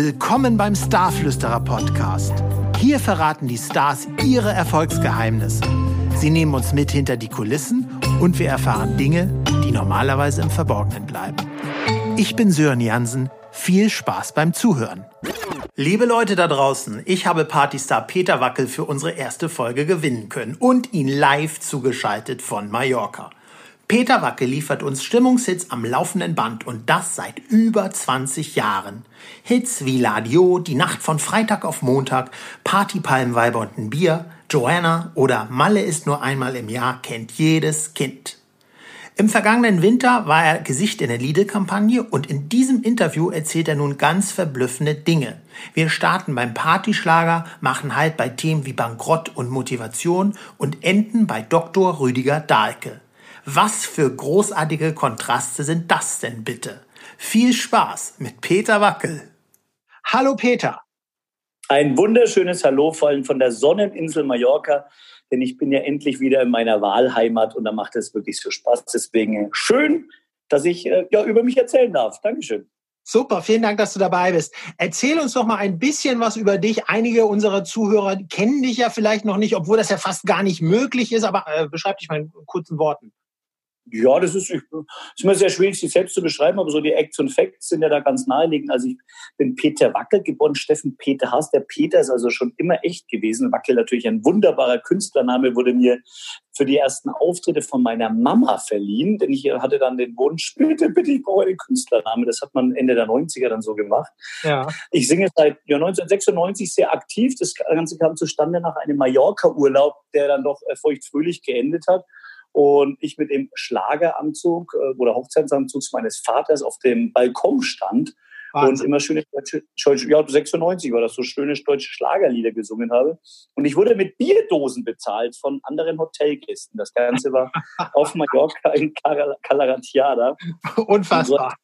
Willkommen beim Starflüsterer Podcast. Hier verraten die Stars ihre Erfolgsgeheimnisse. Sie nehmen uns mit hinter die Kulissen und wir erfahren Dinge, die normalerweise im Verborgenen bleiben. Ich bin Sören Jansen. Viel Spaß beim Zuhören. Liebe Leute da draußen, ich habe Partystar Peter Wackel für unsere erste Folge gewinnen können und ihn live zugeschaltet von Mallorca. Peter Wacke liefert uns Stimmungshits am laufenden Band und das seit über 20 Jahren. Hits wie Ladio, Die Nacht von Freitag auf Montag, Partypalmweiber und ein Bier, Joanna oder Malle ist nur einmal im Jahr kennt jedes Kind. Im vergangenen Winter war er Gesicht in der Lidl-Kampagne und in diesem Interview erzählt er nun ganz verblüffende Dinge. Wir starten beim Partyschlager, machen halt bei Themen wie Bankrott und Motivation und enden bei Dr. Rüdiger Dahlke. Was für großartige Kontraste sind das denn bitte? Viel Spaß mit Peter Wackel. Hallo Peter. Ein wunderschönes Hallo vor allem von der Sonneninsel Mallorca, denn ich bin ja endlich wieder in meiner Wahlheimat und da macht es wirklich so Spaß. Deswegen schön, dass ich äh, ja, über mich erzählen darf. Dankeschön. Super, vielen Dank, dass du dabei bist. Erzähl uns doch mal ein bisschen was über dich. Einige unserer Zuhörer kennen dich ja vielleicht noch nicht, obwohl das ja fast gar nicht möglich ist, aber äh, beschreib dich mal in kurzen Worten. Ja, das ist, ist immer sehr schwierig, sich selbst zu beschreiben, aber so die Acts und Facts sind ja da ganz naheliegend. Also ich bin Peter Wackel geboren, Steffen Peter Haas. Der Peter ist also schon immer echt gewesen. Wackel natürlich ein wunderbarer Künstlername, wurde mir für die ersten Auftritte von meiner Mama verliehen, denn ich hatte dann den Wunsch, bitte, bitte, ich brauche einen Künstlername. Das hat man Ende der 90er dann so gemacht. Ja. Ich singe seit ja, 1996 sehr aktiv. Das Ganze kam zustande nach einem Mallorca-Urlaub, der dann doch feuchtfröhlich geendet hat und ich mit dem Schlageranzug äh, oder Hochzeitsanzug meines Vaters auf dem Balkon stand Wahnsinn. und immer schöne deutsche, ja 96 war das so schöne deutsche Schlagerlieder gesungen habe und ich wurde mit Bierdosen bezahlt von anderen Hotelgästen. Das Ganze war auf Mallorca in Calaratiada. Unfassbar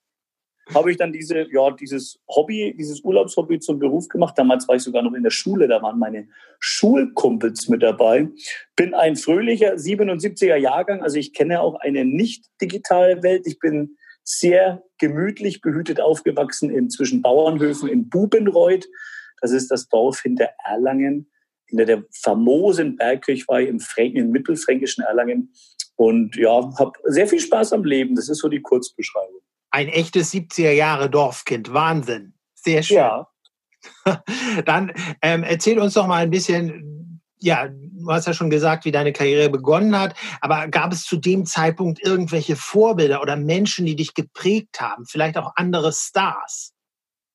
habe ich dann diese, ja, dieses Hobby, dieses Urlaubshobby zum Beruf gemacht. Damals war ich sogar noch in der Schule, da waren meine Schulkumpels mit dabei. Bin ein fröhlicher 77er Jahrgang, also ich kenne auch eine nicht digitale Welt. Ich bin sehr gemütlich behütet aufgewachsen in zwischen Bauernhöfen in Bubenreuth. Das ist das Dorf hinter Erlangen, hinter der famosen Bergkirchweih im, im mittelfränkischen Erlangen. Und ja, habe sehr viel Spaß am Leben. Das ist so die Kurzbeschreibung. Ein echtes 70er Jahre Dorfkind. Wahnsinn. Sehr schön. Ja. Dann ähm, erzähl uns doch mal ein bisschen, ja, du hast ja schon gesagt, wie deine Karriere begonnen hat, aber gab es zu dem Zeitpunkt irgendwelche Vorbilder oder Menschen, die dich geprägt haben? Vielleicht auch andere Stars?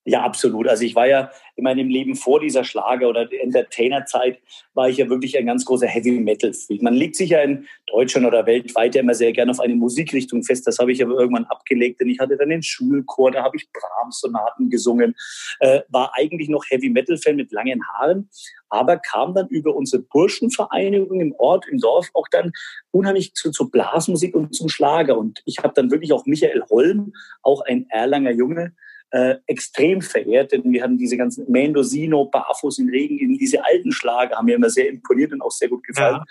Ja, absolut. Also ich war ja in meinem Leben vor dieser Schlager- oder Entertainer-Zeit war ich ja wirklich ein ganz großer Heavy-Metal-Freak. Man legt sich ja in Deutschland oder weltweit ja immer sehr gerne auf eine Musikrichtung fest. Das habe ich aber irgendwann abgelegt, denn ich hatte dann den Schulchor, da habe ich Brahms-Sonaten gesungen, äh, war eigentlich noch Heavy-Metal-Fan mit langen Haaren, aber kam dann über unsere Burschenvereinigung im Ort, im Dorf auch dann unheimlich zu, zu Blasmusik und zum Schlager. Und ich habe dann wirklich auch Michael Holm, auch ein Erlanger Junge, äh, extrem verehrt, denn wir hatten diese ganzen Mendocino, Barfuß in Regen, diese alten Schlager haben mir immer sehr imponiert und auch sehr gut gefallen.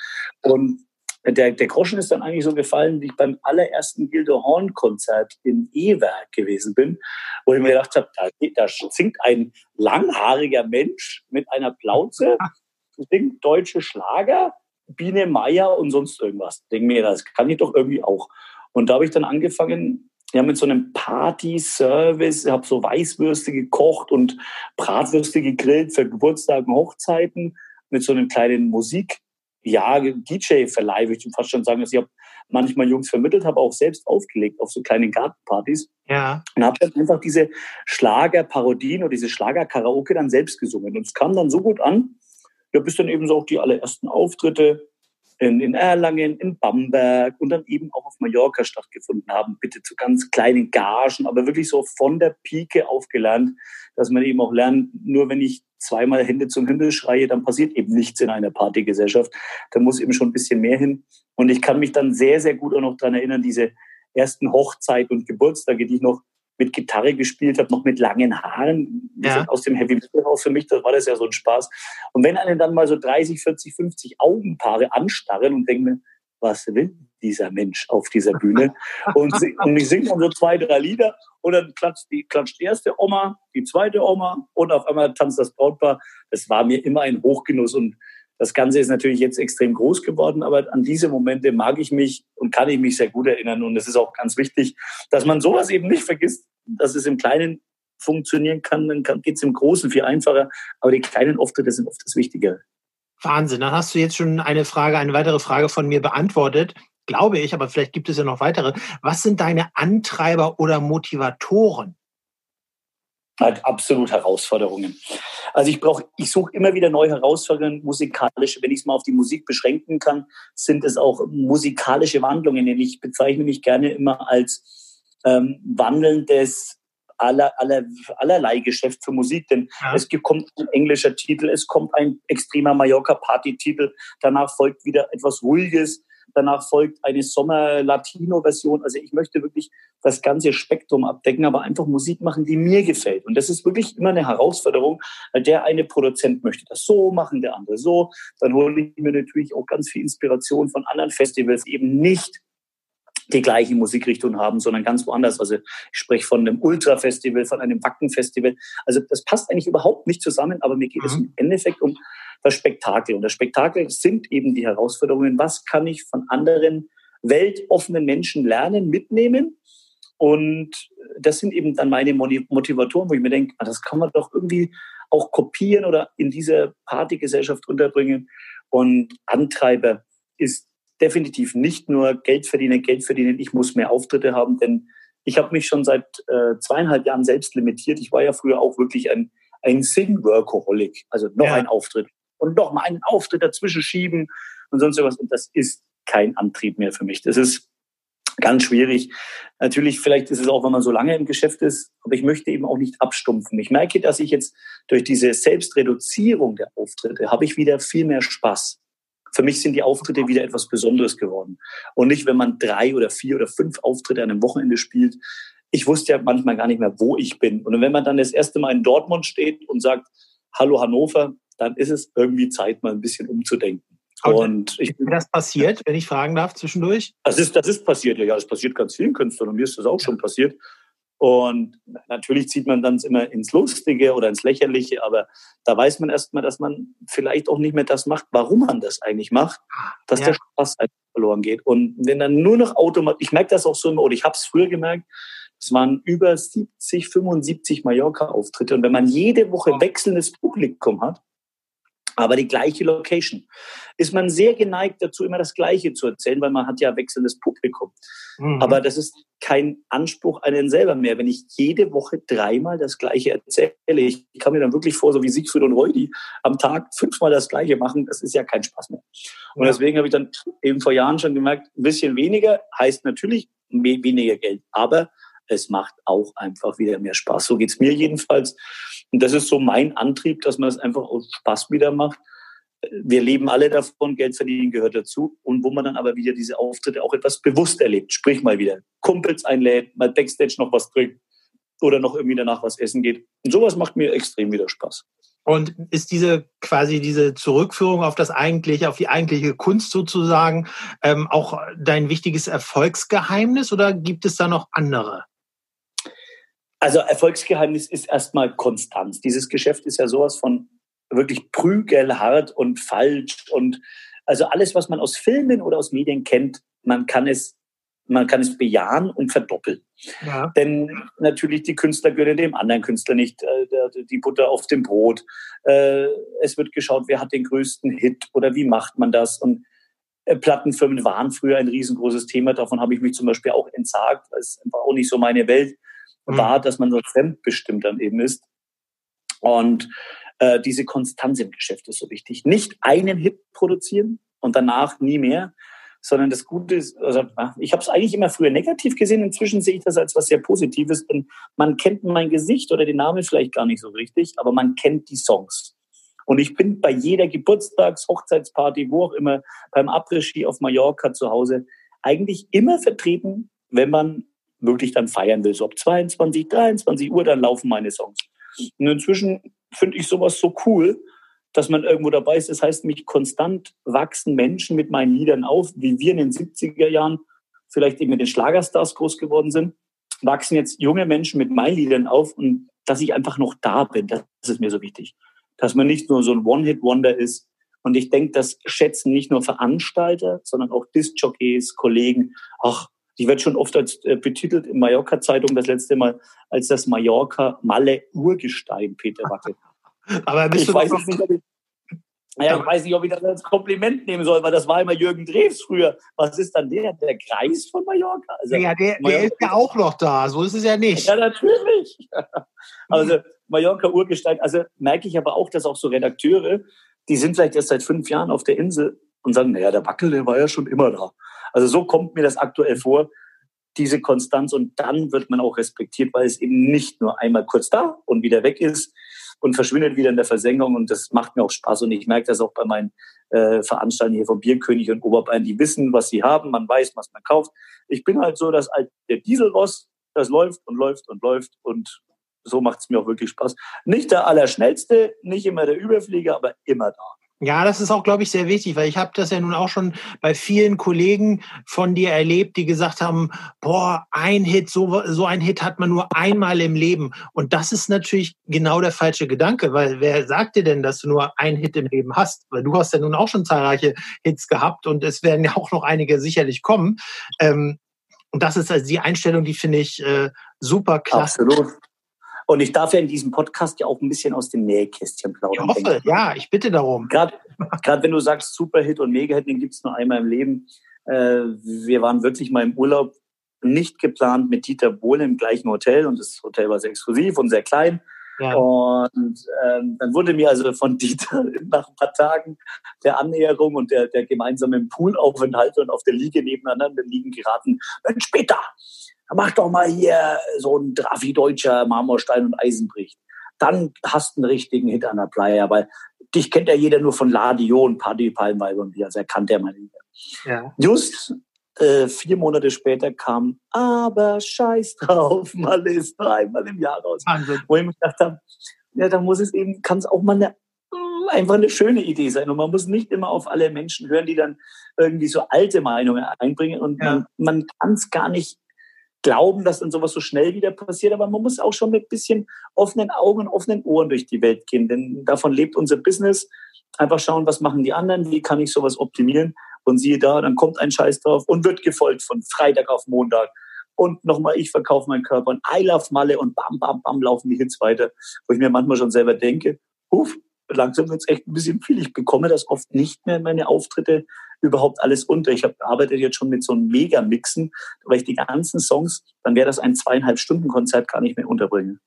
Ja. Und der, der Groschen ist dann eigentlich so gefallen, wie ich beim allerersten Gildo Horn Konzert in Ewerk gewesen bin, wo ich mir gedacht habe, da, da singt ein langhaariger Mensch mit einer Plauze, singt deutsche Schlager, Biene Meier und sonst irgendwas. Denke mir, das kann ich doch irgendwie auch. Und da habe ich dann angefangen, ja, mit so einem Party-Service. Ich habe so Weißwürste gekocht und Bratwürste gegrillt für Geburtstage und Hochzeiten mit so einem kleinen Musik, ja, DJ-Verleih, würde ich fast schon sagen. dass also ich habe manchmal Jungs vermittelt, habe auch selbst aufgelegt auf so kleinen Gartenpartys. Ja. Und habe dann einfach diese Schlager-Parodien oder diese Schlager-Karaoke dann selbst gesungen. Und es kam dann so gut an, ja, bis dann eben so auch die allerersten Auftritte in, in Erlangen, in Bamberg und dann eben auch auf Mallorca stattgefunden haben. Bitte zu ganz kleinen Gagen, aber wirklich so von der Pike aufgelernt, dass man eben auch lernt, nur wenn ich zweimal Hände zum Himmel schreie, dann passiert eben nichts in einer Partygesellschaft. Da muss eben schon ein bisschen mehr hin. Und ich kann mich dann sehr, sehr gut auch noch dran erinnern, diese ersten Hochzeit und Geburtstage, die ich noch mit Gitarre gespielt habe, noch mit langen Haaren. Ja. Aus dem Heavy Metal raus für mich, das war das ja so ein Spaß. Und wenn einen dann mal so 30, 40, 50 Augenpaare anstarren und denken, was will dieser Mensch auf dieser Bühne? Und, und ich singe dann so zwei, drei Lieder und dann klatscht die, klatscht die erste Oma, die zweite Oma und auf einmal tanzt das Brautpaar. Das war mir immer ein Hochgenuss und das Ganze ist natürlich jetzt extrem groß geworden, aber an diese Momente mag ich mich und kann ich mich sehr gut erinnern. Und es ist auch ganz wichtig, dass man sowas eben nicht vergisst, dass es im Kleinen funktionieren kann, dann geht es im Großen viel einfacher. Aber die kleinen Auftritte sind oft das Wichtigere. Wahnsinn. Dann hast du jetzt schon eine Frage, eine weitere Frage von mir beantwortet glaube ich, aber vielleicht gibt es ja noch weitere. Was sind deine Antreiber oder Motivatoren? Halt absolut Herausforderungen. Also ich brauche, ich suche immer wieder neue Herausforderungen musikalisch. Wenn ich es mal auf die Musik beschränken kann, sind es auch musikalische Wandlungen. Ich bezeichne mich gerne immer als ähm, wandelndes aller, aller, allerlei Geschäft für Musik, denn ja. es kommt ein englischer Titel, es kommt ein extremer Mallorca-Party-Titel, danach folgt wieder etwas Ruhiges, Danach folgt eine Sommer-Latino-Version. Also ich möchte wirklich das ganze Spektrum abdecken, aber einfach Musik machen, die mir gefällt. Und das ist wirklich immer eine Herausforderung, der eine Produzent möchte das so machen, der andere so. Dann hole ich mir natürlich auch ganz viel Inspiration von anderen Festivals, eben nicht die gleiche Musikrichtung haben, sondern ganz woanders. Also ich spreche von einem Ultra-Festival, von einem Wacken-Festival. Also das passt eigentlich überhaupt nicht zusammen, aber mir geht mhm. es im Endeffekt um das Spektakel. Und das Spektakel sind eben die Herausforderungen. Was kann ich von anderen weltoffenen Menschen lernen, mitnehmen? Und das sind eben dann meine Motivatoren, wo ich mir denke, ah, das kann man doch irgendwie auch kopieren oder in dieser Partygesellschaft unterbringen. Und Antreiber ist definitiv nicht nur Geld verdienen, Geld verdienen, ich muss mehr Auftritte haben, denn ich habe mich schon seit äh, zweieinhalb Jahren selbst limitiert. Ich war ja früher auch wirklich ein, ein Sing-Workaholic, also noch ja. ein Auftritt, und noch mal einen Auftritt dazwischen schieben und sonst was. Und das ist kein Antrieb mehr für mich. Das ist ganz schwierig. Natürlich, vielleicht ist es auch, wenn man so lange im Geschäft ist, aber ich möchte eben auch nicht abstumpfen. Ich merke, dass ich jetzt durch diese Selbstreduzierung der Auftritte habe ich wieder viel mehr Spaß. Für mich sind die Auftritte wieder etwas Besonderes geworden. Und nicht, wenn man drei oder vier oder fünf Auftritte an einem Wochenende spielt. Ich wusste ja manchmal gar nicht mehr, wo ich bin. Und wenn man dann das erste Mal in Dortmund steht und sagt, Hallo Hannover, dann ist es irgendwie Zeit, mal ein bisschen umzudenken. Und ich, ist das passiert, wenn ich fragen darf, zwischendurch? Das ist, das ist passiert, ja, ja, das passiert ganz vielen Künstlern und mir ist das auch schon passiert. Und natürlich zieht man dann immer ins Lustige oder ins Lächerliche, aber da weiß man erstmal, dass man vielleicht auch nicht mehr das macht, warum man das eigentlich macht, dass ja. der Spaß einfach verloren geht. Und wenn dann nur noch automatisch, ich merke das auch so immer, oder ich habe es früher gemerkt, es waren über 70, 75 Mallorca-Auftritte. Und wenn man jede Woche wechselndes Publikum hat, aber die gleiche Location. Ist man sehr geneigt dazu, immer das Gleiche zu erzählen, weil man hat ja wechselndes Publikum. Mhm. Aber das ist kein Anspruch an den selber mehr, wenn ich jede Woche dreimal das Gleiche erzähle. Ich kann mir dann wirklich vor, so wie Siegfried und Reudi am Tag fünfmal das Gleiche machen, das ist ja kein Spaß mehr. Und deswegen habe ich dann eben vor Jahren schon gemerkt, ein bisschen weniger heißt natürlich weniger Geld, aber es macht auch einfach wieder mehr Spaß. So geht's mir jedenfalls. Und das ist so mein Antrieb, dass man es einfach aus Spaß wieder macht. Wir leben alle davon, Geld verdienen gehört dazu. Und wo man dann aber wieder diese Auftritte auch etwas bewusst erlebt. Sprich mal wieder Kumpels einlädt, mal Backstage noch was trinkt oder noch irgendwie danach was essen geht. Und sowas macht mir extrem wieder Spaß. Und ist diese quasi diese Zurückführung auf das eigentliche, auf die eigentliche Kunst sozusagen ähm, auch dein wichtiges Erfolgsgeheimnis oder gibt es da noch andere? Also Erfolgsgeheimnis ist erstmal Konstanz. Dieses Geschäft ist ja sowas von wirklich prügelhart und falsch und also alles, was man aus Filmen oder aus Medien kennt, man kann es, man kann es bejahen und verdoppeln. Ja. Denn natürlich die Künstler gönnen dem anderen Künstler nicht äh, die Butter auf dem Brot. Äh, es wird geschaut, wer hat den größten Hit oder wie macht man das und äh, Plattenfirmen waren früher ein riesengroßes Thema. Davon habe ich mich zum Beispiel auch entsagt. Das war auch nicht so meine Welt. War, dass man so fremdbestimmt dann eben ist. Und äh, diese Konstanz im Geschäft ist so wichtig. Nicht einen Hit produzieren und danach nie mehr, sondern das Gute ist, also ich habe es eigentlich immer früher negativ gesehen, inzwischen sehe ich das als was sehr Positives, denn man kennt mein Gesicht oder den Namen vielleicht gar nicht so richtig, aber man kennt die Songs. Und ich bin bei jeder Geburtstags-, Hochzeitsparty, wo auch immer, beim Après-Ski auf Mallorca zu Hause, eigentlich immer vertreten, wenn man wirklich dann feiern will. So ab 22, 23 Uhr, dann laufen meine Songs. Und inzwischen finde ich sowas so cool, dass man irgendwo dabei ist. Das heißt, mich konstant wachsen Menschen mit meinen Liedern auf, wie wir in den 70er Jahren vielleicht eben mit den Schlagerstars groß geworden sind, wachsen jetzt junge Menschen mit meinen Liedern auf und dass ich einfach noch da bin, das ist mir so wichtig. Dass man nicht nur so ein One-Hit-Wonder ist. Und ich denke, das schätzen nicht nur Veranstalter, sondern auch Disc-Jockeys, Kollegen. Ach, ich werde schon oft als äh, betitelt in Mallorca-Zeitung das letzte Mal als das Mallorca-Malle-Urgestein, Peter Wackel. Aber ich weiß nicht, ob ich, naja, ich weiß nicht, ob ich das als Kompliment nehmen soll, weil das war immer Jürgen Drews früher. Was ist dann der? Der Kreis von Mallorca? Also, ja, der, der ist ja auch noch da. So ist es ja nicht. Ja, natürlich. Also Mallorca Urgestein. Also merke ich aber auch, dass auch so Redakteure, die sind vielleicht erst seit fünf Jahren auf der Insel und sagen, naja, der Wackel, der war ja schon immer da. Also so kommt mir das aktuell vor, diese Konstanz. Und dann wird man auch respektiert, weil es eben nicht nur einmal kurz da und wieder weg ist, und verschwindet wieder in der Versenkung. Und das macht mir auch Spaß. Und ich merke das auch bei meinen äh, Veranstaltungen hier vom Bierkönig und Oberbayern. Die wissen, was sie haben. Man weiß, was man kauft. Ich bin halt so, dass alte Dieselross, das läuft und läuft und läuft. Und so macht es mir auch wirklich Spaß. Nicht der Allerschnellste, nicht immer der Überflieger, aber immer da. Ja, das ist auch, glaube ich, sehr wichtig, weil ich habe das ja nun auch schon bei vielen Kollegen von dir erlebt, die gesagt haben, boah, ein Hit, so, so ein Hit hat man nur einmal im Leben. Und das ist natürlich genau der falsche Gedanke, weil wer sagt dir denn, dass du nur ein Hit im Leben hast? Weil du hast ja nun auch schon zahlreiche Hits gehabt und es werden ja auch noch einige sicherlich kommen. Ähm, und das ist also die Einstellung, die finde ich äh, super klasse. Absolut. Und ich darf ja in diesem Podcast ja auch ein bisschen aus dem Nähkästchen plaudern. Ich hoffe, ja, ich bitte darum. Gerade wenn du sagst Superhit und Megahit, den gibt es nur einmal im Leben. Äh, wir waren wirklich mal im Urlaub, nicht geplant mit Dieter Bohle im gleichen Hotel und das Hotel war sehr exklusiv und sehr klein. Ja. Und ähm, dann wurde mir also von Dieter nach ein paar Tagen der Annäherung und der, der gemeinsamen Poolaufenthalt und auf der Liege nebeneinander liegen geraten, Mensch, Peter, mach doch mal hier so ein Trafi-Deutscher Marmorstein und Eisenbricht. Dann hast du einen richtigen Hit an der Playa, weil dich kennt ja jeder nur von Ladion, Party, Palmweiber und wie, also er kannte ja mal wieder. Ja. Just äh, vier Monate später kam, aber scheiß drauf, mal ist dreimal im Jahr raus. Wahnsinn. Wo ich mir gedacht habe, ja, da muss es eben, kann es auch mal eine einfach eine schöne Idee sein. Und man muss nicht immer auf alle Menschen hören, die dann irgendwie so alte Meinungen einbringen. Und ja. man, man kann es gar nicht glauben, dass dann sowas so schnell wieder passiert. Aber man muss auch schon mit bisschen offenen Augen und offenen Ohren durch die Welt gehen. Denn davon lebt unser Business. Einfach schauen, was machen die anderen, wie kann ich sowas optimieren. Und siehe da, dann kommt ein Scheiß drauf und wird gefolgt von Freitag auf Montag. Und nochmal, ich verkaufe meinen Körper und I love Malle und bam, bam, bam laufen die Hits weiter. Wo ich mir manchmal schon selber denke, huf, langsam wird es echt ein bisschen viel. Ich bekomme das oft nicht mehr in meine Auftritte überhaupt alles unter. Ich hab, arbeite jetzt schon mit so einem Mega-Mixen, weil ich die ganzen Songs, dann wäre das ein zweieinhalb Stunden Konzert gar nicht mehr unterbringen.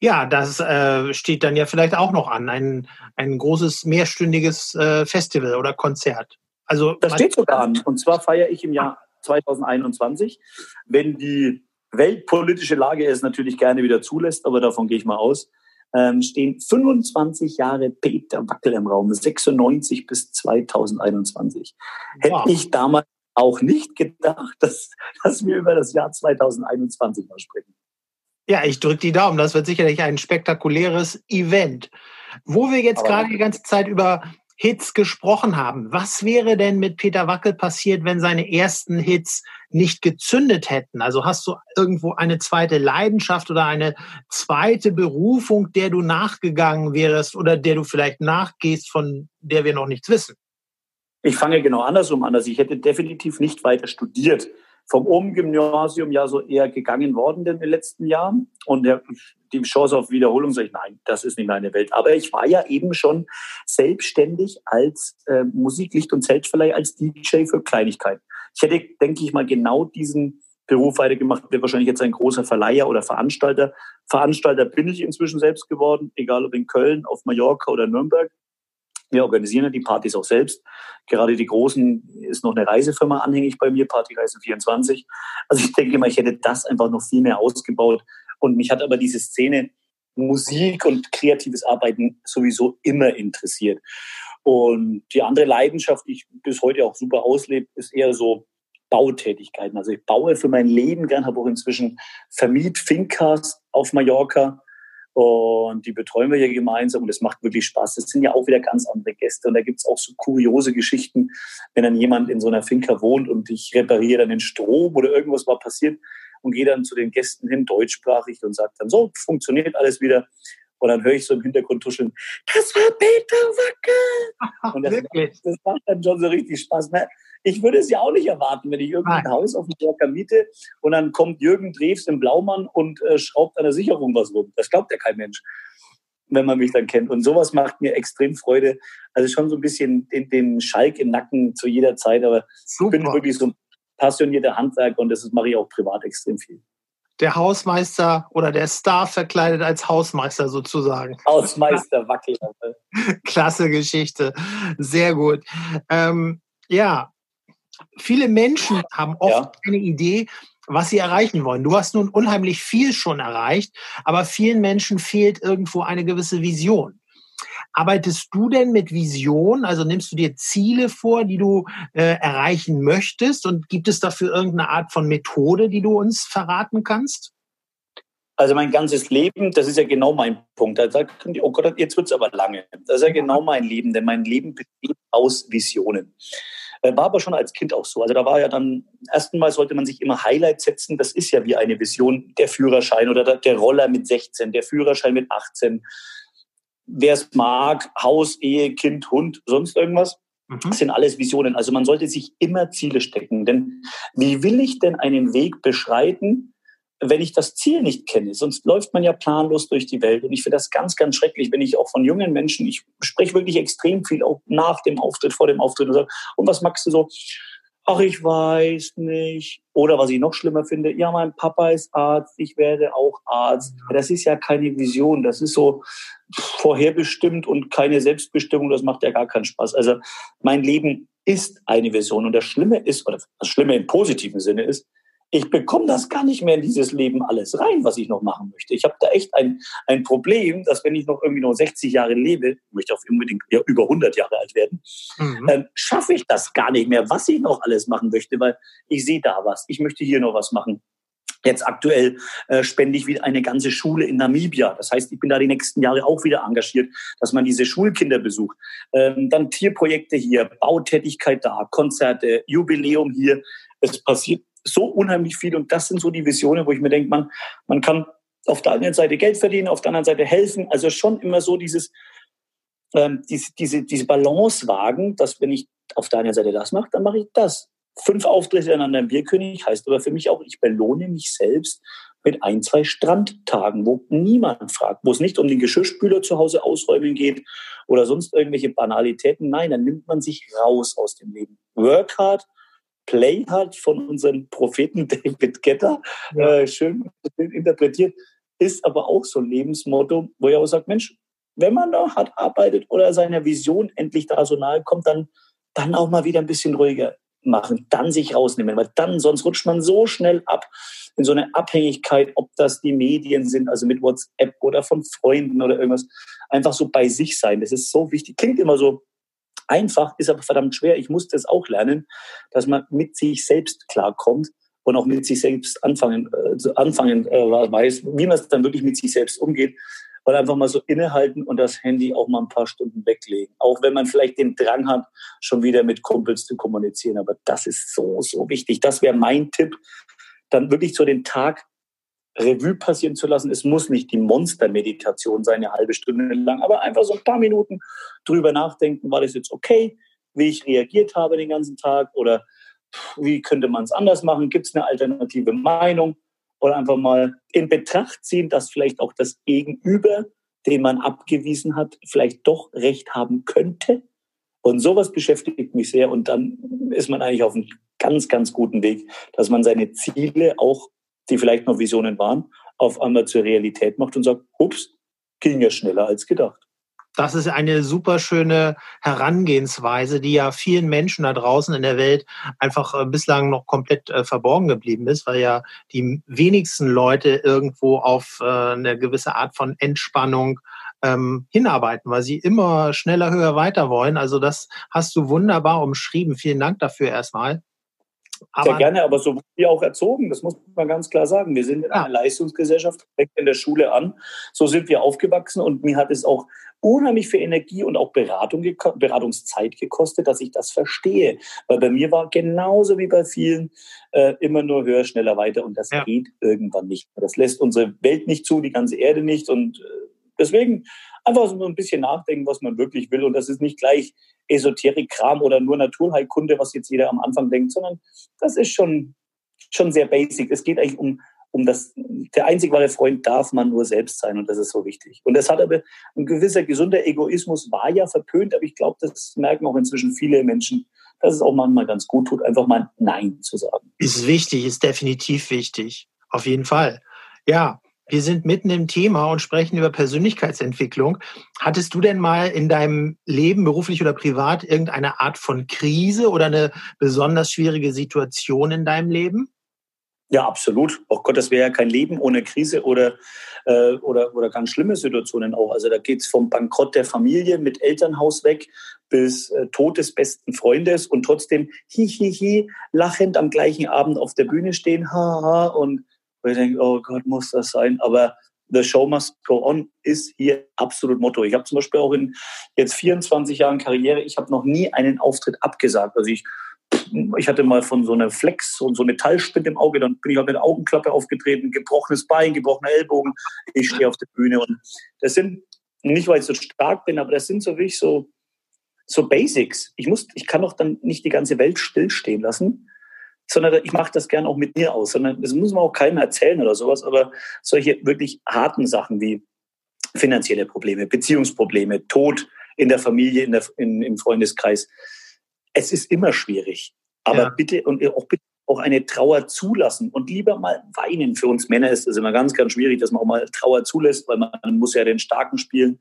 Ja, das äh, steht dann ja vielleicht auch noch an, ein, ein großes mehrstündiges äh, Festival oder Konzert. Also das steht sogar an. Und zwar feiere ich im Jahr 2021, wenn die weltpolitische Lage es natürlich gerne wieder zulässt, aber davon gehe ich mal aus, ähm, stehen 25 Jahre Peter Wackel im Raum, 96 bis 2021. Wow. Hätte ich damals auch nicht gedacht, dass, dass wir über das Jahr 2021 mal sprechen. Ja, ich drücke die Daumen. Das wird sicherlich ein spektakuläres Event. Wo wir jetzt gerade die ganze Zeit über Hits gesprochen haben. Was wäre denn mit Peter Wackel passiert, wenn seine ersten Hits nicht gezündet hätten? Also hast du irgendwo eine zweite Leidenschaft oder eine zweite Berufung, der du nachgegangen wärst oder der du vielleicht nachgehst, von der wir noch nichts wissen? Ich fange genau andersrum an. Also ich hätte definitiv nicht weiter studiert vom Ohm-Gymnasium ja so eher gegangen worden in den letzten Jahren. Und die Chance auf Wiederholung sage ich, nein, das ist nicht meine Welt. Aber ich war ja eben schon selbstständig als äh, Musiklicht- und Zeltverleih, als DJ für Kleinigkeiten. Ich hätte, denke ich mal, genau diesen Beruf weitergemacht, wäre wahrscheinlich jetzt ein großer Verleiher oder Veranstalter. Veranstalter bin ich inzwischen selbst geworden, egal ob in Köln, auf Mallorca oder Nürnberg. Wir organisieren ja die Partys auch selbst. Gerade die großen ist noch eine Reisefirma anhängig bei mir, Partyreise 24. Also ich denke mal, ich hätte das einfach noch viel mehr ausgebaut. Und mich hat aber diese Szene Musik und kreatives Arbeiten sowieso immer interessiert. Und die andere Leidenschaft, die ich bis heute auch super auslebe, ist eher so Bautätigkeiten. Also ich baue für mein Leben gern, habe auch inzwischen vermiet Fincas auf Mallorca Und die betreuen wir hier gemeinsam und es macht wirklich Spaß. Das sind ja auch wieder ganz andere Gäste. Und da gibt es auch so kuriose Geschichten, wenn dann jemand in so einer Finca wohnt und ich repariere dann den Strom oder irgendwas mal passiert und gehe dann zu den Gästen hin, deutschsprachig, und sage dann, so, funktioniert alles wieder. Und dann höre ich so im Hintergrund tuscheln, das war Peter Wackel. Und das, macht, das macht dann schon so richtig Spaß. Ne? Ich würde es ja auch nicht erwarten, wenn ich irgendein Nein. Haus auf dem Mallorca miete und dann kommt Jürgen Drews im Blaumann und äh, schraubt an der Sicherung was rum. Das glaubt ja kein Mensch, wenn man mich dann kennt. Und sowas macht mir extrem Freude. Also schon so ein bisschen den, den Schalk im Nacken zu jeder Zeit. Aber Super. ich bin wirklich so ein passionierter Handwerker und das mache ich auch privat extrem viel der Hausmeister oder der Star verkleidet als Hausmeister sozusagen. Hausmeister Wackel. Klasse Geschichte. Sehr gut. Ähm, ja, viele Menschen haben oft ja. eine Idee, was sie erreichen wollen. Du hast nun unheimlich viel schon erreicht, aber vielen Menschen fehlt irgendwo eine gewisse Vision. Arbeitest du denn mit Vision? Also nimmst du dir Ziele vor, die du äh, erreichen möchtest? Und gibt es dafür irgendeine Art von Methode, die du uns verraten kannst? Also mein ganzes Leben, das ist ja genau mein Punkt. Da sagt oh Gott, jetzt wird es aber lange. Das ist ja genau mein Leben, denn mein Leben besteht aus Visionen. Äh, war aber schon als Kind auch so. Also da war ja dann, erstmal sollte man sich immer Highlights setzen. Das ist ja wie eine Vision, der Führerschein oder der Roller mit 16, der Führerschein mit 18. Wer es mag, Haus, Ehe, Kind, Hund, sonst irgendwas. Das mhm. sind alles Visionen. Also man sollte sich immer Ziele stecken. Denn wie will ich denn einen Weg beschreiten, wenn ich das Ziel nicht kenne. Sonst läuft man ja planlos durch die Welt. Und ich finde das ganz, ganz schrecklich, wenn ich auch von jungen Menschen, ich spreche wirklich extrem viel auch nach dem Auftritt, vor dem Auftritt und sage, und was magst du so? Ach, ich weiß nicht. Oder was ich noch schlimmer finde, ja, mein Papa ist Arzt, ich werde auch Arzt. Das ist ja keine Vision, das ist so vorherbestimmt und keine Selbstbestimmung, das macht ja gar keinen Spaß. Also mein Leben ist eine Vision. Und das Schlimme ist, oder das Schlimme im positiven Sinne ist, ich bekomme das gar nicht mehr in dieses Leben alles rein, was ich noch machen möchte. Ich habe da echt ein, ein Problem, dass wenn ich noch irgendwie noch 60 Jahre lebe, möchte auch unbedingt ja, über 100 Jahre alt werden, mhm. ähm, schaffe ich das gar nicht mehr, was ich noch alles machen möchte, weil ich sehe da was, ich möchte hier noch was machen. Jetzt aktuell äh, spende ich wieder eine ganze Schule in Namibia. Das heißt, ich bin da die nächsten Jahre auch wieder engagiert, dass man diese Schulkinder besucht. Ähm, dann Tierprojekte hier, Bautätigkeit da, Konzerte, Jubiläum hier. Es passiert so unheimlich viel und das sind so die Visionen, wo ich mir denke, man, man kann auf der einen Seite Geld verdienen, auf der anderen Seite helfen. Also schon immer so dieses, ähm, diese, diese, diese Balance wagen, dass wenn ich auf der einen Seite das mache, dann mache ich das. Fünf Auftritte an einem Bierkönig heißt aber für mich auch, ich belohne mich selbst mit ein, zwei Strandtagen, wo niemand fragt, wo es nicht um den Geschirrspüler zu Hause ausräumen geht oder sonst irgendwelche Banalitäten. Nein, dann nimmt man sich raus aus dem Leben. Work hard, Play hat von unserem Propheten David Getter, ja. äh, schön interpretiert, ist aber auch so ein Lebensmotto, wo er auch sagt, Mensch, wenn man da hart arbeitet oder seiner Vision endlich da so nahe kommt, dann, dann auch mal wieder ein bisschen ruhiger machen, dann sich rausnehmen, weil dann, sonst rutscht man so schnell ab in so eine Abhängigkeit, ob das die Medien sind, also mit WhatsApp oder von Freunden oder irgendwas, einfach so bei sich sein. Das ist so wichtig. Klingt immer so einfach, ist aber verdammt schwer. Ich musste es auch lernen, dass man mit sich selbst klarkommt und auch mit sich selbst anfangen, äh, anfangen äh, weiß, wie man es dann wirklich mit sich selbst umgeht. Und einfach mal so innehalten und das Handy auch mal ein paar Stunden weglegen. Auch wenn man vielleicht den Drang hat, schon wieder mit Kumpels zu kommunizieren. Aber das ist so, so wichtig. Das wäre mein Tipp, dann wirklich so den Tag Revue passieren zu lassen. Es muss nicht die Monstermeditation sein, eine halbe Stunde lang, aber einfach so ein paar Minuten drüber nachdenken, war das jetzt okay, wie ich reagiert habe den ganzen Tag oder wie könnte man es anders machen? Gibt es eine alternative Meinung? Oder einfach mal in Betracht ziehen, dass vielleicht auch das Gegenüber, den man abgewiesen hat, vielleicht doch recht haben könnte. Und sowas beschäftigt mich sehr. Und dann ist man eigentlich auf einem ganz, ganz guten Weg, dass man seine Ziele auch die vielleicht noch Visionen waren, auf einmal zur Realität macht und sagt, ups, ging ja schneller als gedacht. Das ist eine super schöne Herangehensweise, die ja vielen Menschen da draußen in der Welt einfach äh, bislang noch komplett äh, verborgen geblieben ist, weil ja die wenigsten Leute irgendwo auf äh, eine gewisse Art von Entspannung ähm, hinarbeiten, weil sie immer schneller, höher, weiter wollen. Also das hast du wunderbar umschrieben. Vielen Dank dafür erstmal. Aber, Sehr gerne, aber so wurden wir auch erzogen, das muss man ganz klar sagen. Wir sind in einer Leistungsgesellschaft, fängt in der Schule an. So sind wir aufgewachsen und mir hat es auch unheimlich viel Energie und auch Beratung, Beratungszeit gekostet, dass ich das verstehe. Weil bei mir war genauso wie bei vielen äh, immer nur höher, schneller, weiter und das ja. geht irgendwann nicht. Das lässt unsere Welt nicht zu, die ganze Erde nicht und äh, deswegen einfach so ein bisschen nachdenken, was man wirklich will und das ist nicht gleich Esoterik-Kram oder nur Naturheilkunde, was jetzt jeder am Anfang denkt, sondern das ist schon, schon sehr basic. Es geht eigentlich um, um das, der einzig wahre Freund darf man nur selbst sein und das ist so wichtig. Und das hat aber, ein gewisser gesunder Egoismus war ja verpönt, aber ich glaube, das merken auch inzwischen viele Menschen, dass es auch manchmal ganz gut tut, einfach mal Nein zu sagen. Ist wichtig, ist definitiv wichtig. Auf jeden Fall. Ja, wir sind mitten im Thema und sprechen über Persönlichkeitsentwicklung. Hattest du denn mal in deinem Leben, beruflich oder privat, irgendeine Art von Krise oder eine besonders schwierige Situation in deinem Leben? Ja, absolut. Oh Gott, das wäre ja kein Leben ohne Krise oder, äh, oder, oder ganz schlimme Situationen auch. Also da geht es vom Bankrott der Familie mit Elternhaus weg bis äh, Tod des besten Freundes und trotzdem hihihi, hi, hi, lachend am gleichen Abend auf der Bühne stehen, haha, und wo ich denke, oh Gott, muss das sein? Aber The Show Must Go On ist hier absolut Motto. Ich habe zum Beispiel auch in jetzt 24 Jahren Karriere, ich habe noch nie einen Auftritt abgesagt. Also ich, ich hatte mal von so einer Flex und so eine Metallspinne im Auge, dann bin ich halt mit der Augenklappe aufgetreten, gebrochenes Bein, gebrochener Ellbogen. Ich stehe auf der Bühne und das sind, nicht weil ich so stark bin, aber das sind so wirklich so, so Basics. Ich muss, ich kann doch dann nicht die ganze Welt stillstehen lassen sondern ich mache das gern auch mit mir aus, sondern das muss man auch keinem erzählen oder sowas, aber solche wirklich harten Sachen wie finanzielle Probleme, Beziehungsprobleme, Tod in der Familie, in der, in, im Freundeskreis, es ist immer schwierig. Aber ja. bitte und auch bitte auch eine Trauer zulassen und lieber mal weinen. Für uns Männer ist das immer ganz, ganz schwierig, dass man auch mal Trauer zulässt, weil man muss ja den Starken spielen.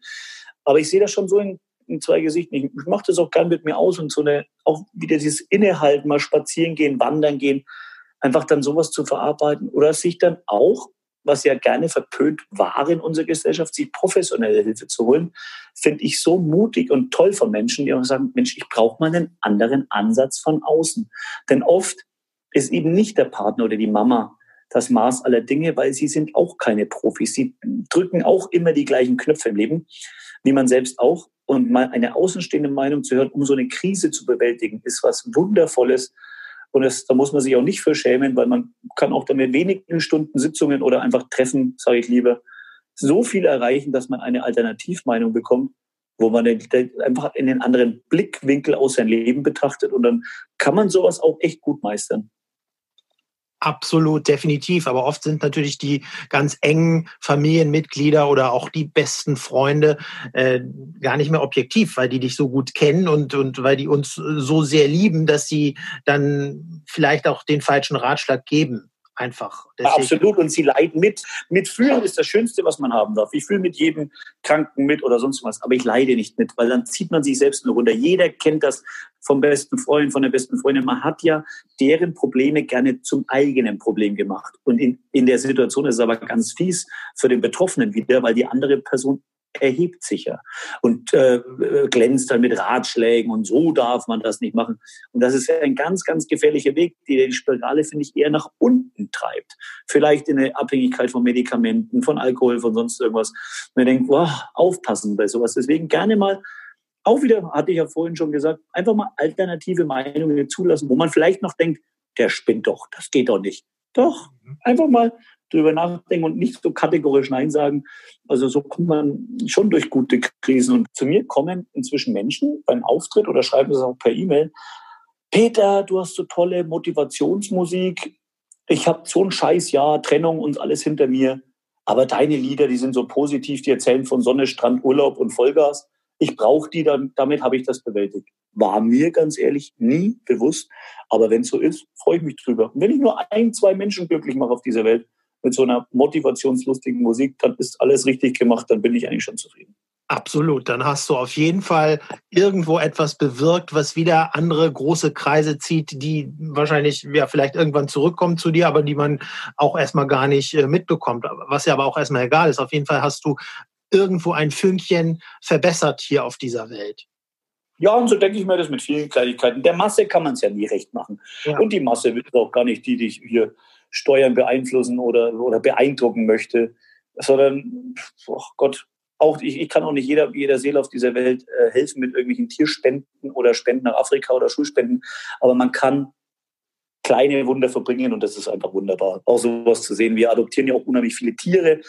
Aber ich sehe das schon so in in zwei Gesichten. Ich mache das auch gern mit mir aus und so eine, auch wieder dieses Innehalten, mal spazieren gehen, wandern gehen, einfach dann sowas zu verarbeiten oder sich dann auch, was ja gerne verpönt war in unserer Gesellschaft, sich professionelle Hilfe zu holen, finde ich so mutig und toll von Menschen, die auch sagen, Mensch, ich brauche mal einen anderen Ansatz von außen. Denn oft ist eben nicht der Partner oder die Mama das Maß aller Dinge, weil sie sind auch keine Profis. Sie drücken auch immer die gleichen Knöpfe im Leben, wie man selbst auch. Und mal eine außenstehende Meinung zu hören, um so eine Krise zu bewältigen, ist was Wundervolles. Und das, da muss man sich auch nicht für schämen, weil man kann auch damit wenigen Stunden Sitzungen oder einfach Treffen, sage ich lieber, so viel erreichen, dass man eine Alternativmeinung bekommt, wo man einfach in den anderen Blickwinkel aus sein Leben betrachtet. Und dann kann man sowas auch echt gut meistern. Absolut, definitiv. Aber oft sind natürlich die ganz engen Familienmitglieder oder auch die besten Freunde äh, gar nicht mehr objektiv, weil die dich so gut kennen und, und weil die uns so sehr lieben, dass sie dann vielleicht auch den falschen Ratschlag geben einfach. Deswegen. Absolut. Und sie leiden mit. Mitfühlen ist das Schönste, was man haben darf. Ich fühle mit jedem Kranken mit oder sonst was. Aber ich leide nicht mit, weil dann zieht man sich selbst nur runter. Jeder kennt das vom besten Freund, von der besten Freundin. Man hat ja deren Probleme gerne zum eigenen Problem gemacht. Und in, in der Situation ist es aber ganz fies für den Betroffenen wieder, weil die andere Person erhebt sich ja und äh, glänzt dann mit Ratschlägen und so darf man das nicht machen. Und das ist ein ganz, ganz gefährlicher Weg, die die Spirale, finde ich, eher nach unten treibt. Vielleicht in eine Abhängigkeit von Medikamenten, von Alkohol, von sonst irgendwas. Man denkt, wow, aufpassen bei sowas. Deswegen gerne mal auch wieder, hatte ich ja vorhin schon gesagt, einfach mal alternative Meinungen zulassen, wo man vielleicht noch denkt, der spinnt doch, das geht doch nicht. Doch, mhm. einfach mal drüber nachdenken und nicht so kategorisch Nein sagen. Also so kommt man schon durch gute Krisen. Und zu mir kommen inzwischen Menschen beim Auftritt oder schreiben es auch per E-Mail. Peter, du hast so tolle Motivationsmusik. Ich habe so ein scheiß Jahr, Trennung und alles hinter mir. Aber deine Lieder, die sind so positiv, die erzählen von Sonne, Strand, Urlaub und Vollgas. Ich brauche die, dann, damit habe ich das bewältigt. War mir ganz ehrlich nie bewusst. Aber wenn es so ist, freue ich mich drüber. Und wenn ich nur ein, zwei Menschen glücklich mache auf dieser Welt, mit so einer motivationslustigen Musik, dann ist alles richtig gemacht, dann bin ich eigentlich schon zufrieden. Absolut, dann hast du auf jeden Fall irgendwo etwas bewirkt, was wieder andere große Kreise zieht, die wahrscheinlich ja vielleicht irgendwann zurückkommen zu dir, aber die man auch erstmal gar nicht äh, mitbekommt, was ja aber auch erstmal egal ist. Auf jeden Fall hast du irgendwo ein Fünkchen verbessert hier auf dieser Welt. Ja, und so denke ich mir das mit vielen Kleinigkeiten. Der Masse kann man es ja nie recht machen. Ja. Und die Masse wird auch gar nicht die, die hier Steuern beeinflussen oder, oder beeindrucken möchte, sondern, oh Gott, auch ich, ich kann auch nicht jeder, jeder Seele auf dieser Welt äh, helfen mit irgendwelchen Tierspenden oder Spenden nach Afrika oder Schulspenden, aber man kann kleine Wunder verbringen und das ist einfach wunderbar. Auch sowas zu sehen. Wir adoptieren ja auch unheimlich viele Tiere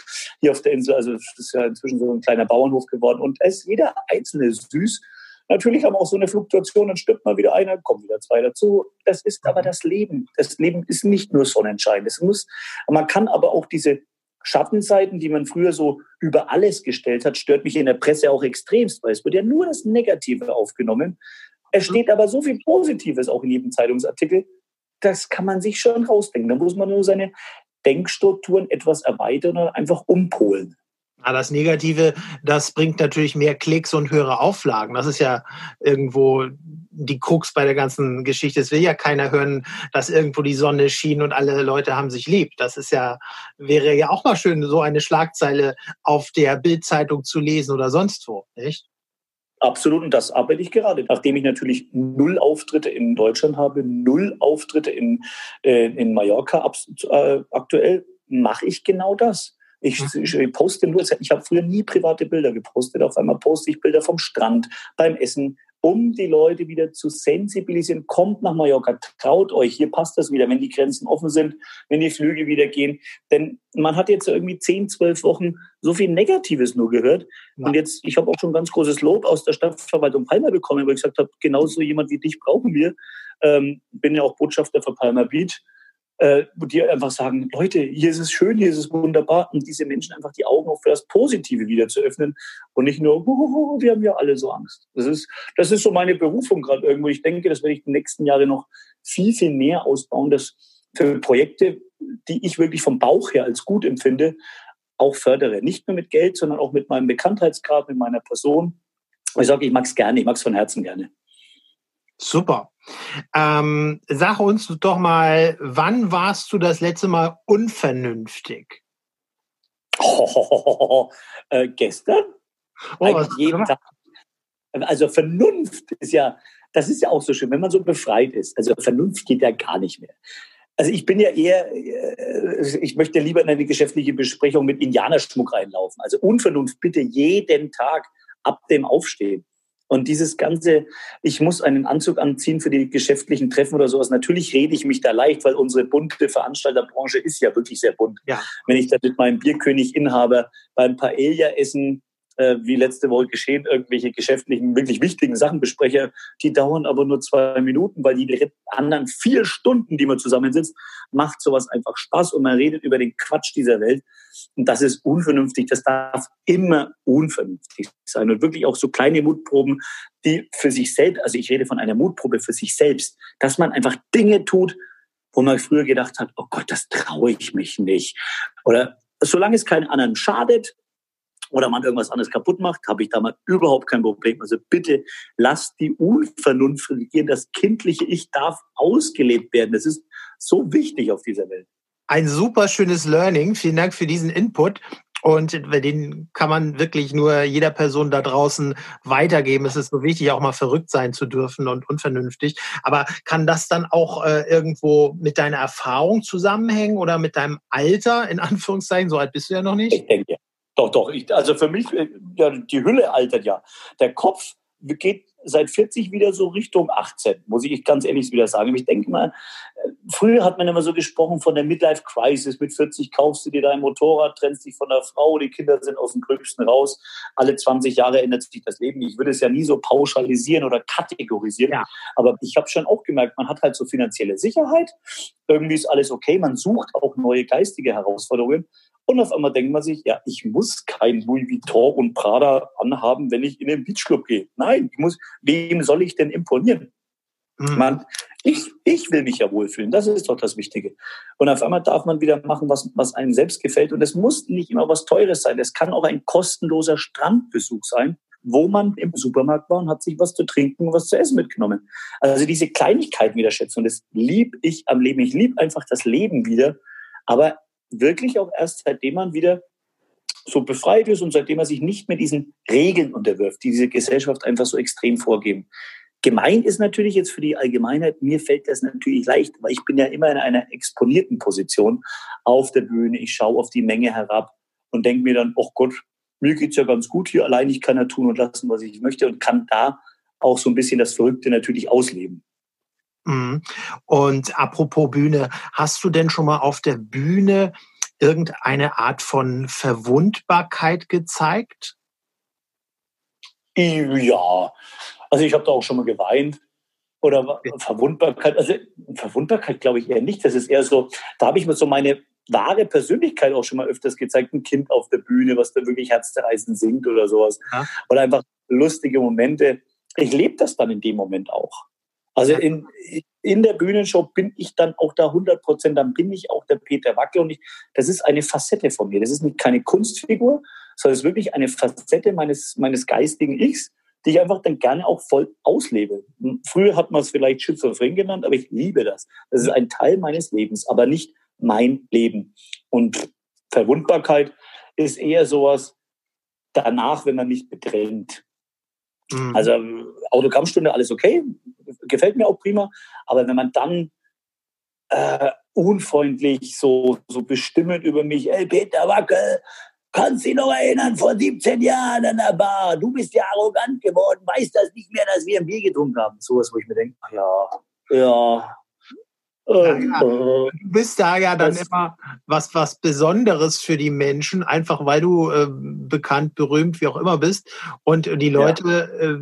hier auf der Insel. Also es ist ja inzwischen so ein kleiner Bauernhof geworden und es ist jeder einzelne süß. Natürlich haben wir auch so eine Fluktuation, dann stirbt mal wieder einer, kommen wieder zwei dazu. Das ist aber das Leben. Das Leben ist nicht nur Sonnenschein. Es muss, man kann aber auch diese Schattenseiten, die man früher so über alles gestellt hat, stört mich in der Presse auch extremst, weil es wird ja nur das Negative aufgenommen. Es steht aber so viel Positives auch in jedem Zeitungsartikel. Das kann man sich schon rausdenken. Da muss man nur seine Denkstrukturen etwas erweitern und einfach umpolen. Ja, das Negative, das bringt natürlich mehr Klicks und höhere Auflagen. Das ist ja irgendwo die Krux bei der ganzen Geschichte. Es will ja keiner hören, dass irgendwo die Sonne schien und alle Leute haben sich lieb. Das ist ja, wäre ja auch mal schön, so eine Schlagzeile auf der Bildzeitung zu lesen oder sonst wo, nicht? Absolut, und das arbeite ich gerade. Nachdem ich natürlich null Auftritte in Deutschland habe, null Auftritte in, äh, in Mallorca äh, aktuell, mache ich genau das. Ich, mhm. ich poste nur, ich habe früher nie private Bilder gepostet. Auf einmal poste ich Bilder vom Strand, beim Essen, um die Leute wieder zu sensibilisieren. Kommt nach Mallorca, traut euch, hier passt das wieder, wenn die Grenzen offen sind, wenn die Flüge wieder gehen. Denn man hat jetzt irgendwie zehn, zwölf Wochen so viel Negatives nur gehört. Ja. Und jetzt, ich habe auch schon ganz großes Lob aus der Stadtverwaltung Palma bekommen, wo ich gesagt habe, genauso jemand wie dich brauchen wir. Ähm, bin ja auch Botschafter für Palma Beach äh, die einfach sagen, Leute, hier ist es schön, hier ist es wunderbar und diese Menschen einfach die Augen auch für das Positive wieder zu öffnen und nicht nur, oh, wir haben ja alle so Angst. Das ist, das ist so meine Berufung gerade irgendwo. Ich denke, das werde ich die nächsten Jahre noch viel, viel mehr ausbauen, dass für Projekte, die ich wirklich vom Bauch her als gut empfinde, auch fördere. Nicht nur mit Geld, sondern auch mit meinem Bekanntheitsgrad, mit meiner Person. Ich sage, ich mag es gerne, ich mag es von Herzen gerne. Super. Ähm, sag uns doch mal, wann warst du das letzte Mal unvernünftig? Oh, äh, gestern? Oh, jeden Tag. Also Vernunft ist ja, das ist ja auch so schön, wenn man so befreit ist. Also Vernunft geht ja gar nicht mehr. Also ich bin ja eher, äh, ich möchte lieber in eine geschäftliche Besprechung mit Indianerschmuck reinlaufen. Also Unvernunft bitte jeden Tag ab dem Aufstehen. Und dieses ganze, ich muss einen Anzug anziehen für die geschäftlichen Treffen oder sowas, natürlich rede ich mich da leicht, weil unsere bunte Veranstalterbranche ist ja wirklich sehr bunt. Ja. Wenn ich da mit meinem Bierkönig-Inhaber beim Paella-Essen äh, wie letzte Woche geschehen, irgendwelche geschäftlichen, wirklich wichtigen Sachen bespreche, die dauern aber nur zwei Minuten, weil die anderen vier Stunden, die man zusammensitzt, macht sowas einfach Spaß und man redet über den Quatsch dieser Welt. Und das ist unvernünftig. Das darf immer unvernünftig sein. Und wirklich auch so kleine Mutproben, die für sich selbst, also ich rede von einer Mutprobe für sich selbst, dass man einfach Dinge tut, wo man früher gedacht hat, oh Gott, das traue ich mich nicht. Oder solange es keinen anderen schadet, oder man irgendwas anderes kaputt macht, habe ich damit überhaupt kein Problem. Also bitte lasst die Unvernunft regieren. Das kindliche Ich darf ausgelebt werden. Das ist so wichtig auf dieser Welt. Ein super schönes Learning. Vielen Dank für diesen Input. Und den kann man wirklich nur jeder Person da draußen weitergeben. Es ist so wichtig, auch mal verrückt sein zu dürfen und unvernünftig. Aber kann das dann auch äh, irgendwo mit deiner Erfahrung zusammenhängen oder mit deinem Alter, in Anführungszeichen? So alt bist du ja noch nicht. Ich denke, doch, doch. Ich, also für mich, äh, ja, die Hülle altert ja. Der Kopf geht seit 40 wieder so Richtung 18, muss ich ganz ehrlich wieder sagen. Ich denke mal, äh, früher hat man immer so gesprochen von der Midlife Crisis. Mit 40 kaufst du dir dein Motorrad, trennst dich von der Frau, die Kinder sind aus dem Gröbsten raus. Alle 20 Jahre ändert sich das Leben. Ich würde es ja nie so pauschalisieren oder kategorisieren. Ja. Aber ich habe schon auch gemerkt, man hat halt so finanzielle Sicherheit. Irgendwie ist alles okay. Man sucht auch neue geistige Herausforderungen. Und auf einmal denkt man sich, ja, ich muss kein Louis Vuitton und Prada anhaben, wenn ich in den Beachclub gehe. Nein, ich muss, wem soll ich denn imponieren? Mhm. Man, ich, ich will mich ja wohlfühlen. Das ist doch das Wichtige. Und auf einmal darf man wieder machen, was, was einem selbst gefällt. Und es muss nicht immer was Teures sein. Es kann auch ein kostenloser Strandbesuch sein, wo man im Supermarkt war und hat sich was zu trinken und was zu essen mitgenommen. Also diese Kleinigkeiten wieder schätzen. Und das lieb ich am Leben. Ich liebe einfach das Leben wieder. Aber wirklich auch erst seitdem man wieder so befreit ist und seitdem er sich nicht mehr diesen Regeln unterwirft, die diese Gesellschaft einfach so extrem vorgeben. Gemein ist natürlich jetzt für die Allgemeinheit, mir fällt das natürlich leicht, weil ich bin ja immer in einer exponierten Position auf der Bühne. Ich schaue auf die Menge herab und denke mir dann, oh Gott, mir geht's ja ganz gut hier allein. Ich kann ja tun und lassen, was ich möchte und kann da auch so ein bisschen das Verrückte natürlich ausleben. Mhm. Und apropos Bühne, hast du denn schon mal auf der Bühne irgendeine Art von Verwundbarkeit gezeigt? Ja, also ich habe da auch schon mal geweint oder Verwundbarkeit. Also Verwundbarkeit glaube ich eher nicht. Das ist eher so, da habe ich mir so meine wahre Persönlichkeit auch schon mal öfters gezeigt. Ein Kind auf der Bühne, was da wirklich herzzerreißend singt oder sowas. Ja. Oder einfach lustige Momente. Ich lebe das dann in dem Moment auch. Also in, in der Bühnenshow bin ich dann auch da 100 Prozent, dann bin ich auch der Peter Wackel und ich, das ist eine Facette von mir. Das ist nicht keine Kunstfigur, sondern es ist wirklich eine Facette meines, meines geistigen Ichs, die ich einfach dann gerne auch voll auslebe. Früher hat man es vielleicht Schizophren genannt, aber ich liebe das. Das ist ein Teil meines Lebens, aber nicht mein Leben. Und Verwundbarkeit ist eher sowas danach, wenn man nicht bedrängt. Mhm. Also Autogrammstunde, alles okay, gefällt mir auch prima. Aber wenn man dann äh, unfreundlich so, so bestimmend über mich, ey Peter Wackel, kannst du dich noch erinnern, vor 17 Jahren an der Bar, du bist ja arrogant geworden, weißt das nicht mehr, dass wir ein Bier getrunken haben. So was, wo ich mir denke, ja, ja, naja, du bist da ja dann immer was, was Besonderes für die Menschen, einfach weil du äh, bekannt, berühmt, wie auch immer bist. Und die Leute ja. Äh,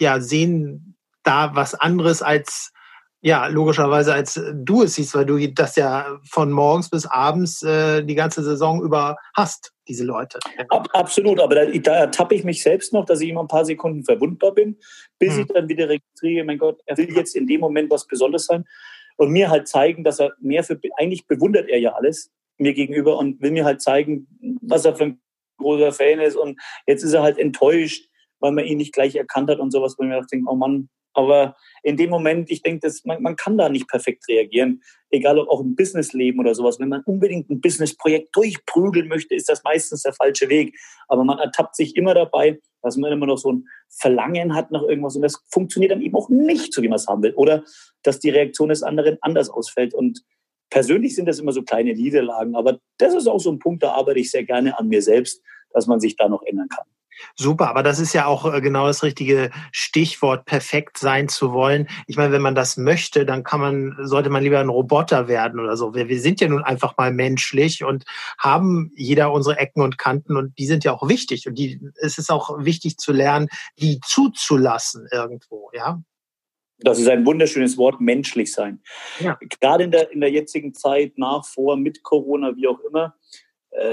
ja sehen da was anderes als ja, logischerweise als du es siehst, weil du das ja von morgens bis abends äh, die ganze Saison über hast, diese Leute. Ab, absolut, aber da, da ertappe ich mich selbst noch, dass ich immer ein paar Sekunden verwundbar bin, bis hm. ich dann wieder registriere, mein Gott, er will jetzt in dem Moment was Besonderes sein und mir halt zeigen, dass er mehr für, eigentlich bewundert er ja alles mir gegenüber und will mir halt zeigen, was er für ein großer Fan ist. Und jetzt ist er halt enttäuscht, weil man ihn nicht gleich erkannt hat und sowas, wo ich mir denke, oh Mann, aber in dem Moment, ich denke, dass man, man kann da nicht perfekt reagieren, egal ob auch im Businessleben oder sowas. Wenn man unbedingt ein Businessprojekt durchprügeln möchte, ist das meistens der falsche Weg. Aber man ertappt sich immer dabei, dass man immer noch so ein Verlangen hat nach irgendwas und das funktioniert dann eben auch nicht so, wie man es haben will. Oder dass die Reaktion des anderen anders ausfällt. Und persönlich sind das immer so kleine Niederlagen, aber das ist auch so ein Punkt, da arbeite ich sehr gerne an mir selbst, dass man sich da noch ändern kann. Super, aber das ist ja auch äh, genau das richtige Stichwort, perfekt sein zu wollen. Ich meine, wenn man das möchte, dann kann man, sollte man lieber ein Roboter werden oder so. Wir, wir sind ja nun einfach mal menschlich und haben jeder unsere Ecken und Kanten und die sind ja auch wichtig. Und die, es ist auch wichtig zu lernen, die zuzulassen irgendwo, ja. Das ist ein wunderschönes Wort, menschlich sein. Ja. Gerade in der, in der jetzigen Zeit, nach, vor, mit Corona, wie auch immer,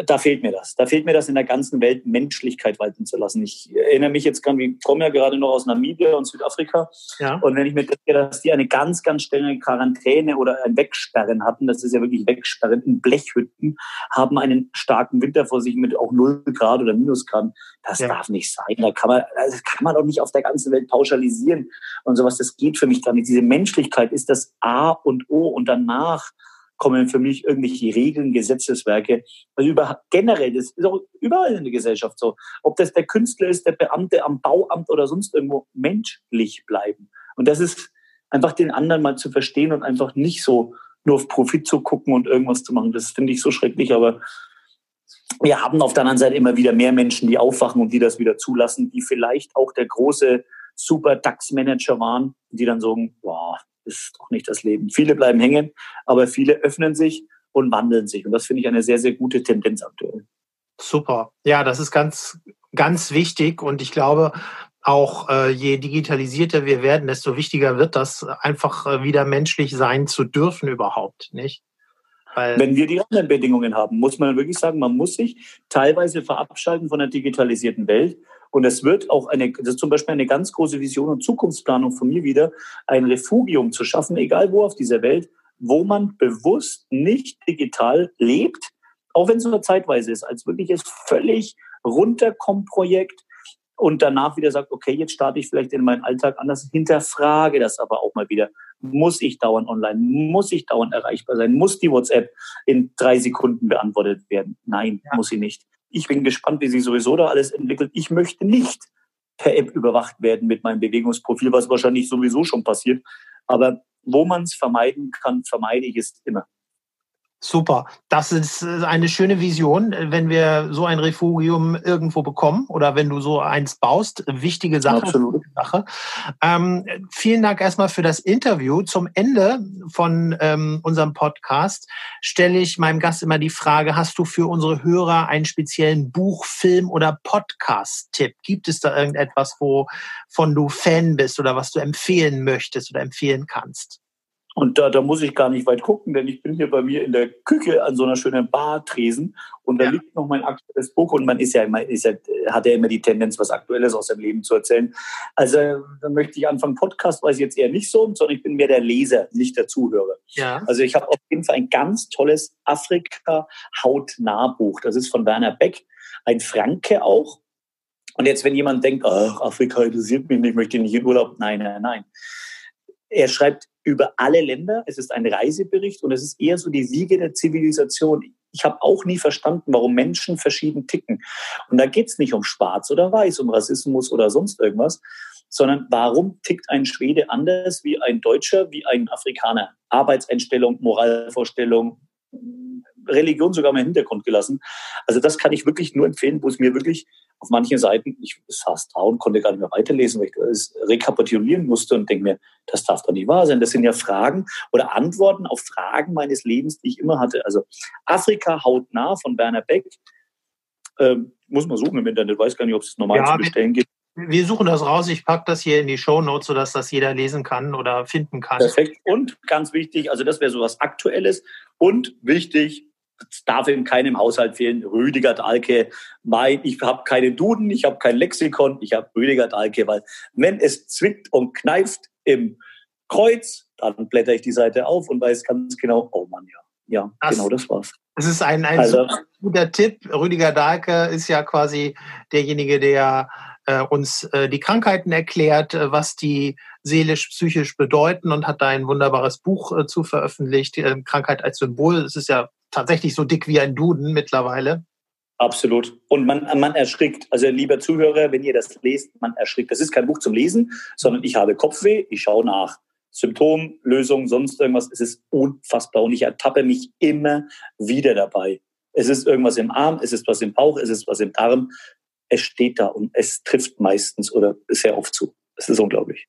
da fehlt mir das. Da fehlt mir das in der ganzen Welt, Menschlichkeit walten zu lassen. Ich erinnere mich jetzt gerade, ich komme ja gerade noch aus Namibia und Südafrika. Ja. Und wenn ich mir denke, dass die eine ganz, ganz strenge Quarantäne oder ein Wegsperren hatten, das ist ja wirklich Wegsperren in Blechhütten, haben einen starken Winter vor sich mit auch 0 Grad oder Minusgrad. Das ja. darf nicht sein. Da kann man, das kann man doch nicht auf der ganzen Welt pauschalisieren und sowas. Das geht für mich gar nicht. Diese Menschlichkeit ist das A und O und danach kommen für mich irgendwelche Regeln, Gesetzeswerke. Also über, generell, das ist auch überall in der Gesellschaft so. Ob das der Künstler ist, der Beamte am Bauamt oder sonst irgendwo, menschlich bleiben. Und das ist einfach den anderen mal zu verstehen und einfach nicht so nur auf Profit zu gucken und irgendwas zu machen. Das finde ich so schrecklich, aber wir haben auf der anderen Seite immer wieder mehr Menschen, die aufwachen und die das wieder zulassen, die vielleicht auch der große Super DAX-Manager waren, die dann sagen, boah, ist doch nicht das Leben. Viele bleiben hängen, aber viele öffnen sich und wandeln sich. Und das finde ich eine sehr, sehr gute Tendenz aktuell. Super. Ja, das ist ganz, ganz wichtig. Und ich glaube, auch äh, je digitalisierter wir werden, desto wichtiger wird das, einfach äh, wieder menschlich sein zu dürfen überhaupt, nicht? Weil Wenn wir die anderen Bedingungen haben, muss man wirklich sagen, man muss sich teilweise verabschalten von der digitalisierten Welt und es wird auch eine, das ist zum Beispiel eine ganz große Vision und Zukunftsplanung von mir wieder, ein Refugium zu schaffen, egal wo auf dieser Welt, wo man bewusst nicht digital lebt, auch wenn es nur zeitweise ist, als wirkliches völlig runterkommt Projekt und danach wieder sagt, okay, jetzt starte ich vielleicht in meinen Alltag anders, hinterfrage das aber auch mal wieder. Muss ich dauernd online? Muss ich dauernd erreichbar sein? Muss die WhatsApp in drei Sekunden beantwortet werden? Nein, ja. muss sie nicht Ich bin gespannt, wie sich sowieso da alles entwickelt. Ich möchte nicht per App überwacht werden mit meinem Bewegungsprofil, was wahrscheinlich sowieso schon passiert. Aber wo man es vermeiden kann, vermeide ich es immer. Super. Das ist äh, eine schöne Vision, äh, wenn wir so ein Refugium irgendwo bekommen oder wenn du so eins baust. Wichtige Sache. Absolut. Sache. Ähm, vielen Dank erstmal für das Interview. Zum Ende von ähm, unserem Podcast stelle ich meinem Gast immer die Frage, hast du für unsere Hörer einen speziellen Buch, Film oder Podcast-Tipp? Gibt es da irgendetwas, wovon du Fan bist oder was du empfehlen möchtest oder empfehlen kannst? Und da, da muss ich gar nicht weit gucken, denn ich bin hier bei mir in der Küche an so einer schönen Bartresen und da ja. liegt noch mein aktuelles Buch und man ist ja immer, ist ja, hat ja immer die Tendenz, was Aktuelles aus seinem Leben zu erzählen. Also dann möchte ich anfangen, Podcast weiß ich jetzt eher nicht so, sondern ich bin mehr der Leser, nicht der Zuhörer. Ja. Also ich habe auf jeden Fall ein ganz tolles Afrika-Hautnah-Buch. Das ist von Werner Beck, ein Franke auch. Und jetzt, wenn jemand denkt, ach, Afrika interessiert mich nicht, ich möchte nicht in Urlaub. Nein, nein, nein. Er schreibt über alle Länder. Es ist ein Reisebericht und es ist eher so die Wiege der Zivilisation. Ich habe auch nie verstanden, warum Menschen verschieden ticken. Und da geht es nicht um Schwarz oder Weiß, um Rassismus oder sonst irgendwas, sondern warum tickt ein Schwede anders wie ein Deutscher, wie ein Afrikaner? Arbeitseinstellung, Moralvorstellung, Religion sogar mal im Hintergrund gelassen. Also das kann ich wirklich nur empfehlen, wo es mir wirklich auf manchen Seiten, ich saß da und konnte gar nicht mehr weiterlesen, weil ich das rekapitulieren musste und denke mir, das darf doch nicht wahr sein. Das sind ja Fragen oder Antworten auf Fragen meines Lebens, die ich immer hatte. Also Afrika hautnah von Werner Beck. Ähm, muss man suchen im Internet, weiß gar nicht, ob es normal ja, zu bestellen gibt. Wir suchen das raus. Ich packe das hier in die Show Notes, sodass das jeder lesen kann oder finden kann. Perfekt. Und ganz wichtig, also das wäre so was Aktuelles. Und wichtig, es darf in keinem Haushalt fehlen, Rüdiger Dahlke. Mein, ich habe keinen Duden, ich habe kein Lexikon, ich habe Rüdiger Dahlke, weil wenn es zwickt und kneift im Kreuz, dann blätter ich die Seite auf und weiß ganz genau, oh Mann, ja, ja, das, genau das war's. Das ist ein, ein also, guter Tipp. Rüdiger Dahlke ist ja quasi derjenige, der äh, uns äh, die Krankheiten erklärt, äh, was die seelisch-psychisch bedeuten und hat da ein wunderbares Buch äh, zu veröffentlicht, äh, Krankheit als Symbol. Es ist ja tatsächlich so dick wie ein Duden mittlerweile. Absolut. Und man, man erschrickt. Also lieber Zuhörer, wenn ihr das lest, man erschrickt. Das ist kein Buch zum Lesen, sondern ich habe Kopfweh, ich schaue nach. Symptom, Lösung, sonst irgendwas. Es ist unfassbar und ich ertappe mich immer wieder dabei. Es ist irgendwas im Arm, es ist was im Bauch, es ist was im Darm. Es steht da und es trifft meistens oder sehr oft zu. Es ist unglaublich.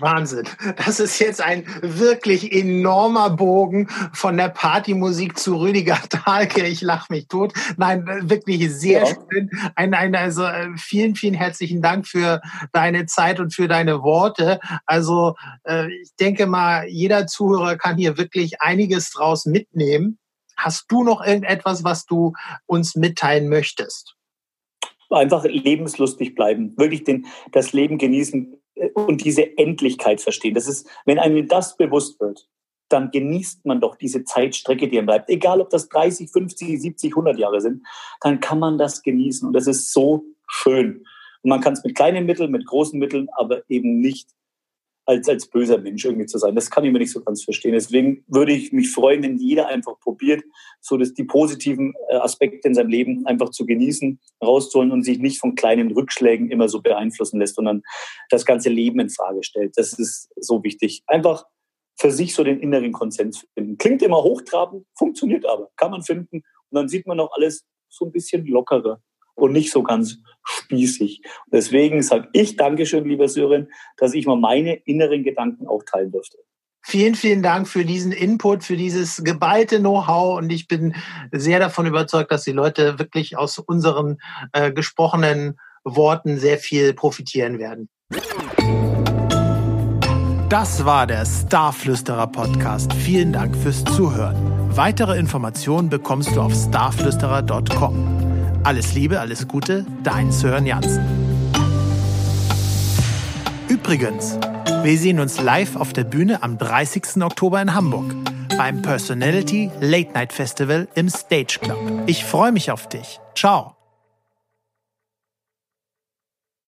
Wahnsinn. Das ist jetzt ein wirklich enormer Bogen von der Partymusik zu Rüdiger Dahlke. Ich lache mich tot. Nein, wirklich sehr ja. schön. Ein, ein, also äh, vielen, vielen herzlichen Dank für deine Zeit und für deine Worte. Also äh, ich denke mal, jeder Zuhörer kann hier wirklich einiges draus mitnehmen. Hast du noch irgendetwas, was du uns mitteilen möchtest? Einfach lebenslustig bleiben, wirklich den, das Leben genießen, und diese Endlichkeit verstehen. Das ist, wenn einem das bewusst wird, dann genießt man doch diese Zeitstrecke, die einem bleibt. Egal, ob das 30, 50, 70, 100 Jahre sind, dann kann man das genießen. Und das ist so schön. Und man kann es mit kleinen Mitteln, mit großen Mitteln, aber eben nicht als, als böser Mensch irgendwie zu sein. Das kann ich mir nicht so ganz verstehen. Deswegen würde ich mich freuen, wenn jeder einfach probiert, so dass die positiven äh, Aspekte in seinem Leben einfach zu genießen, rauszuholen und sich nicht von kleinen Rückschlägen immer so beeinflussen lässt, sondern das ganze Leben in Frage stellt. Das ist so wichtig. Einfach für sich so den inneren Konsens finden. Klingt immer hochtrabend, funktioniert aber, kann man finden. Und dann sieht man auch alles so ein bisschen lockerer und nicht so ganz spießig. deswegen sage ich Dankeschön, lieber Sören, dass ich mal meine inneren Gedanken auch teilen durfte. Vielen, vielen Dank für diesen Input, für dieses geballte Know-how und ich bin sehr davon überzeugt, dass die Leute wirklich aus unseren äh, gesprochenen Worten sehr viel profitieren werden. Das war der Starflüsterer Podcast. Vielen Dank fürs Zuhören. Weitere Informationen bekommst du auf starflüsterer.com. Alles Liebe, alles Gute, dein Sören Jansen. Übrigens, wir sehen uns live auf der Bühne am 30. Oktober in Hamburg beim Personality Late Night Festival im Stage Club. Ich freue mich auf dich. Ciao.